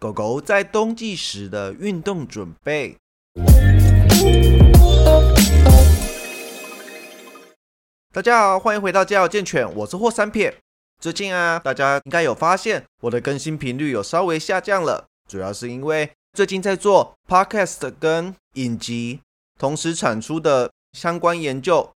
狗狗在冬季时的运动准备。大家好，欢迎回到家有健犬，我是霍三撇。最近啊，大家应该有发现我的更新频率有稍微下降了，主要是因为最近在做 podcast 跟影集同时产出的相关研究，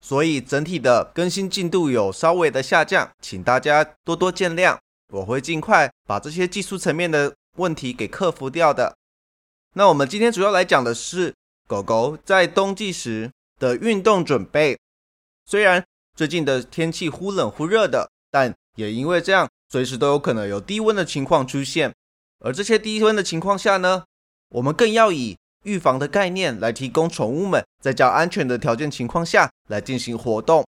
所以整体的更新进度有稍微的下降，请大家多多见谅。我会尽快把这些技术层面的问题给克服掉的。那我们今天主要来讲的是狗狗在冬季时的运动准备。虽然最近的天气忽冷忽热的，但也因为这样，随时都有可能有低温的情况出现。而这些低温的情况下呢，我们更要以预防的概念来提供宠物们在较安全的条件情况下来进行活动，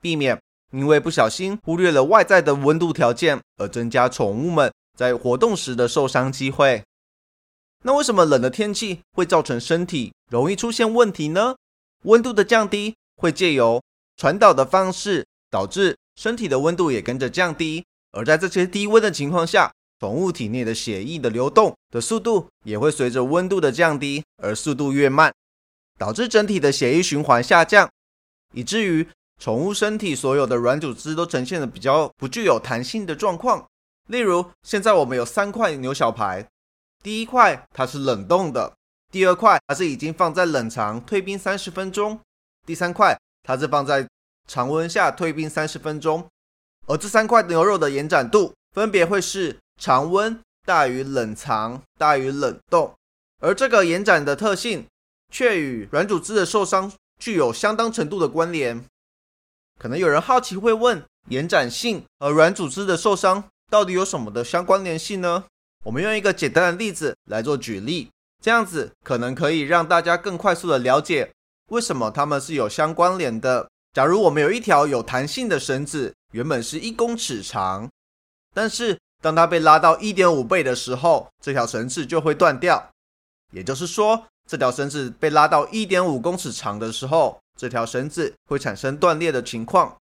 避免因为不小心忽略了外在的温度条件而增加宠物们在活动时的受伤机会。那为什么冷的天气会造成身体容易出现问题呢？温度的降低会借由传导的方式导致身体的温度也跟着降低，而在这些低温的情况下，宠物体内的血液的流动的速度也会随着温度的降低而速度越慢，导致整体的血液循环下降，以至于宠物身体所有的软组织都呈现了比较不具有弹性的状况。例如，现在我们有三块牛小排，第一块它是冷冻的，第二块它是已经放在冷藏退冰三十分钟，第三块。它是放在常温下退冰三十分钟，而这三块牛肉的延展度分别会是常温大于冷藏大于冷冻，而这个延展的特性却与软组织的受伤具有相当程度的关联。可能有人好奇会问，延展性和软组织的受伤到底有什么的相关联系呢？我们用一个简单的例子来做举例，这样子可能可以让大家更快速的了解。为什么它们是有相关联的？假如我们有一条有弹性的绳子，原本是一公尺长，但是当它被拉到一点五倍的时候，这条绳子就会断掉。也就是说，这条绳子被拉到一点五公尺长的时候，这条绳子会产生断裂的情况。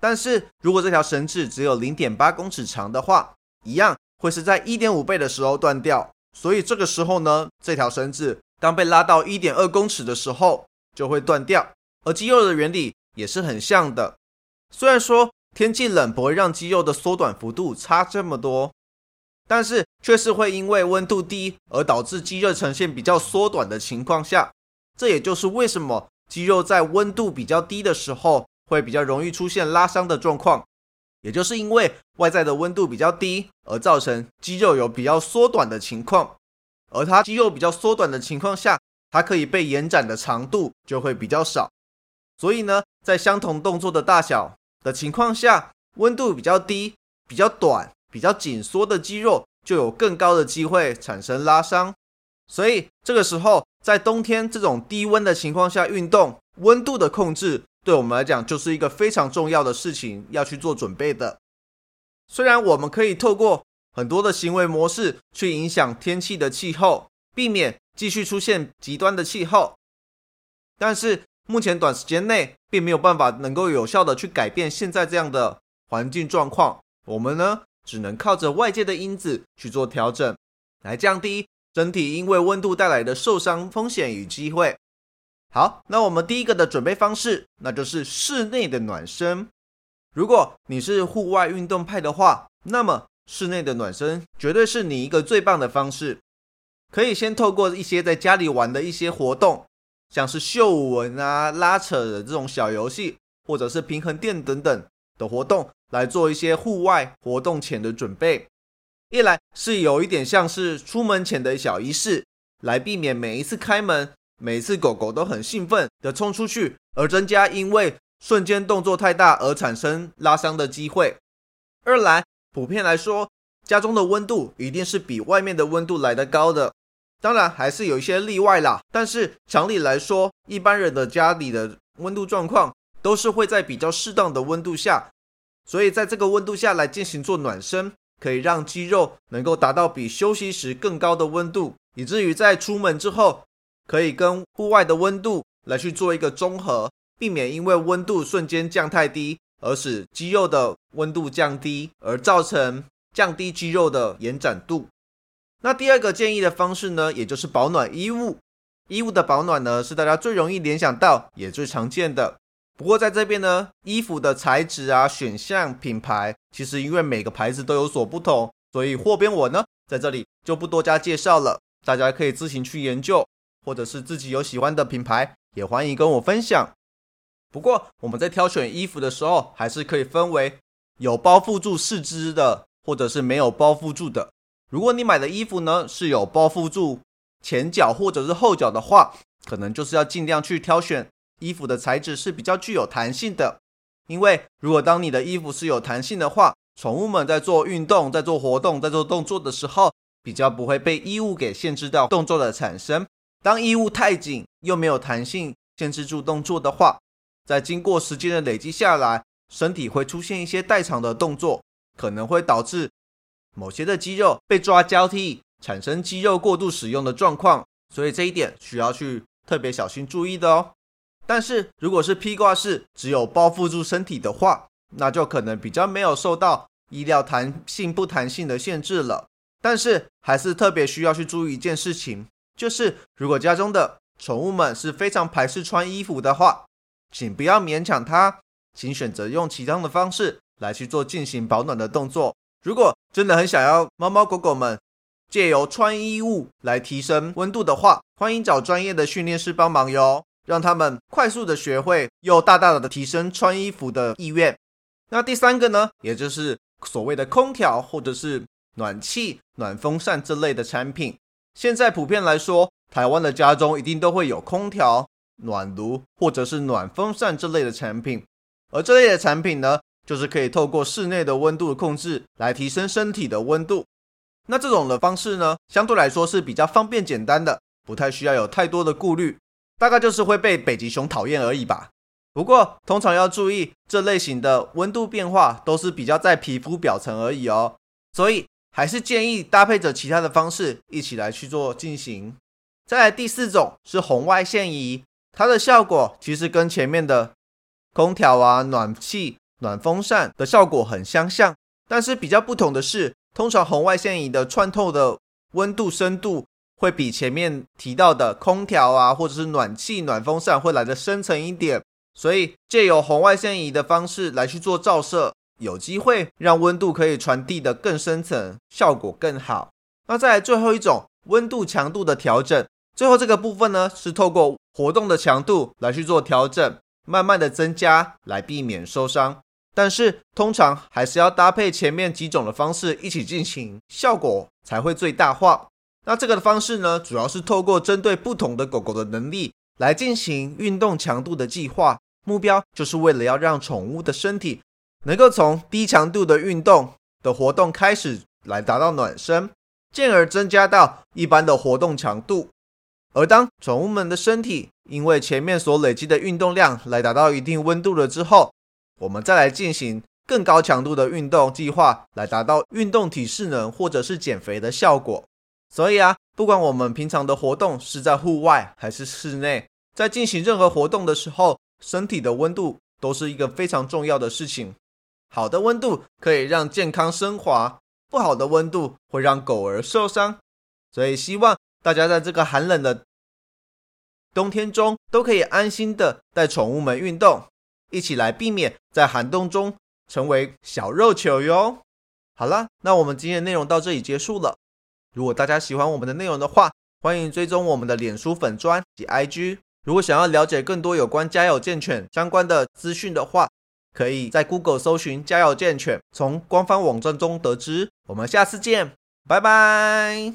但是如果这条绳子只有零点八公尺长的话，一样会是在一点五倍的时候断掉。所以这个时候呢，这条绳子当被拉到一点二公尺的时候，就会断掉，而肌肉的原理也是很像的。虽然说天气冷不会让肌肉的缩短幅度差这么多，但是却是会因为温度低而导致肌肉呈现比较缩短的情况下。这也就是为什么肌肉在温度比较低的时候会比较容易出现拉伤的状况，也就是因为外在的温度比较低而造成肌肉有比较缩短的情况，而它肌肉比较缩短的情况下。它可以被延展的长度就会比较少，所以呢，在相同动作的大小的情况下，温度比较低、比较短、比较紧缩的肌肉就有更高的机会产生拉伤。所以这个时候，在冬天这种低温的情况下运动，温度的控制对我们来讲就是一个非常重要的事情，要去做准备的。虽然我们可以透过很多的行为模式去影响天气的气候，避免。继续出现极端的气候，但是目前短时间内并没有办法能够有效的去改变现在这样的环境状况。我们呢，只能靠着外界的因子去做调整，来降低整体因为温度带来的受伤风险与机会。好，那我们第一个的准备方式，那就是室内的暖身。如果你是户外运动派的话，那么室内的暖身绝对是你一个最棒的方式。可以先透过一些在家里玩的一些活动，像是嗅闻啊、拉扯的这种小游戏，或者是平衡垫等等的活动，来做一些户外活动前的准备。一来是有一点像是出门前的小仪式，来避免每一次开门，每次狗狗都很兴奋的冲出去，而增加因为瞬间动作太大而产生拉伤的机会。二来，普遍来说，家中的温度一定是比外面的温度来得高的。当然还是有一些例外啦，但是常理来说，一般人的家里的温度状况都是会在比较适当的温度下，所以在这个温度下来进行做暖身，可以让肌肉能够达到比休息时更高的温度，以至于在出门之后可以跟户外的温度来去做一个中和，避免因为温度瞬间降太低而使肌肉的温度降低，而造成降低肌肉的延展度。那第二个建议的方式呢，也就是保暖衣物。衣物的保暖呢，是大家最容易联想到，也最常见的。不过在这边呢，衣服的材质啊、选项、品牌，其实因为每个牌子都有所不同，所以货边我呢在这里就不多加介绍了，大家可以自行去研究，或者是自己有喜欢的品牌，也欢迎跟我分享。不过我们在挑选衣服的时候，还是可以分为有包覆住四肢的，或者是没有包覆住的。如果你买的衣服呢是有包覆住前脚或者是后脚的话，可能就是要尽量去挑选。衣服的材质是比较具有弹性的，因为如果当你的衣服是有弹性的话，宠物们在做运动、在做活动、在做动作的时候，比较不会被衣物给限制到动作的产生。当衣物太紧又没有弹性，限制住动作的话，在经过时间的累积下来，身体会出现一些代偿的动作，可能会导致某些的肌肉被抓交替，产生肌肉过度使用的状况。所以这一点需要去特别小心注意的哦。但是，如果是披挂式，只有包覆住身体的话，那就可能比较没有受到衣料弹性不弹性的限制了。但是，还是特别需要去注意一件事情，就是如果家中的宠物们是非常排斥穿衣服的话，请不要勉强它，请选择用其他的方式来去做进行保暖的动作。如果真的很想要猫猫狗狗们借由穿衣物来提升温度的话，欢迎找专业的训练师帮忙哟。让他们快速的学会，又大大的提升穿衣服的意愿。那第三个呢，也就是所谓的空调或者是暖气、暖风扇这类的产品。现在普遍来说，台湾的家中一定都会有空调、暖炉或者是暖风扇这类的产品。而这类的产品呢，就是可以透过室内的温度控制来提升身体的温度。那这种的方式呢，相对来说是比较方便简单的，不太需要有太多的顾虑。大概就是会被北极熊讨厌而已吧。不过通常要注意，这类型的温度变化都是比较在皮肤表层而已哦，所以还是建议搭配着其他的方式一起来去做进行。再来第四种是红外线仪，它的效果其实跟前面的空调啊、暖气、暖风扇的效果很相像，但是比较不同的是，通常红外线仪的穿透的温度深度。会比前面提到的空调啊，或者是暖气、暖风扇会来的深层一点，所以借由红外线仪的方式来去做照射，有机会让温度可以传递的更深层，效果更好。那再来最后一种温度强度的调整，最后这个部分呢是透过活动的强度来去做调整，慢慢的增加来避免受伤，但是通常还是要搭配前面几种的方式一起进行，效果才会最大化。那这个的方式呢，主要是透过针对不同的狗狗的能力来进行运动强度的计划，目标就是为了要让宠物的身体能够从低强度的运动的活动开始来达到暖身，进而增加到一般的活动强度。而当宠物们的身体因为前面所累积的运动量来达到一定温度了之后，我们再来进行更高强度的运动计划，来达到运动体适能或者是减肥的效果。所以啊，不管我们平常的活动是在户外还是室内，在进行任何活动的时候，身体的温度都是一个非常重要的事情。好的温度可以让健康升华，不好的温度会让狗儿受伤。所以希望大家在这个寒冷的冬天中，都可以安心的带宠物们运动，一起来避免在寒冬中成为小肉球哟。好了，那我们今天的内容到这里结束了。如果大家喜欢我们的内容的话，欢迎追踪我们的脸书粉砖及 IG。如果想要了解更多有关家有健犬相关的资讯的话，可以在 Google 搜寻家有健犬，从官方网站中得知。我们下次见，拜拜。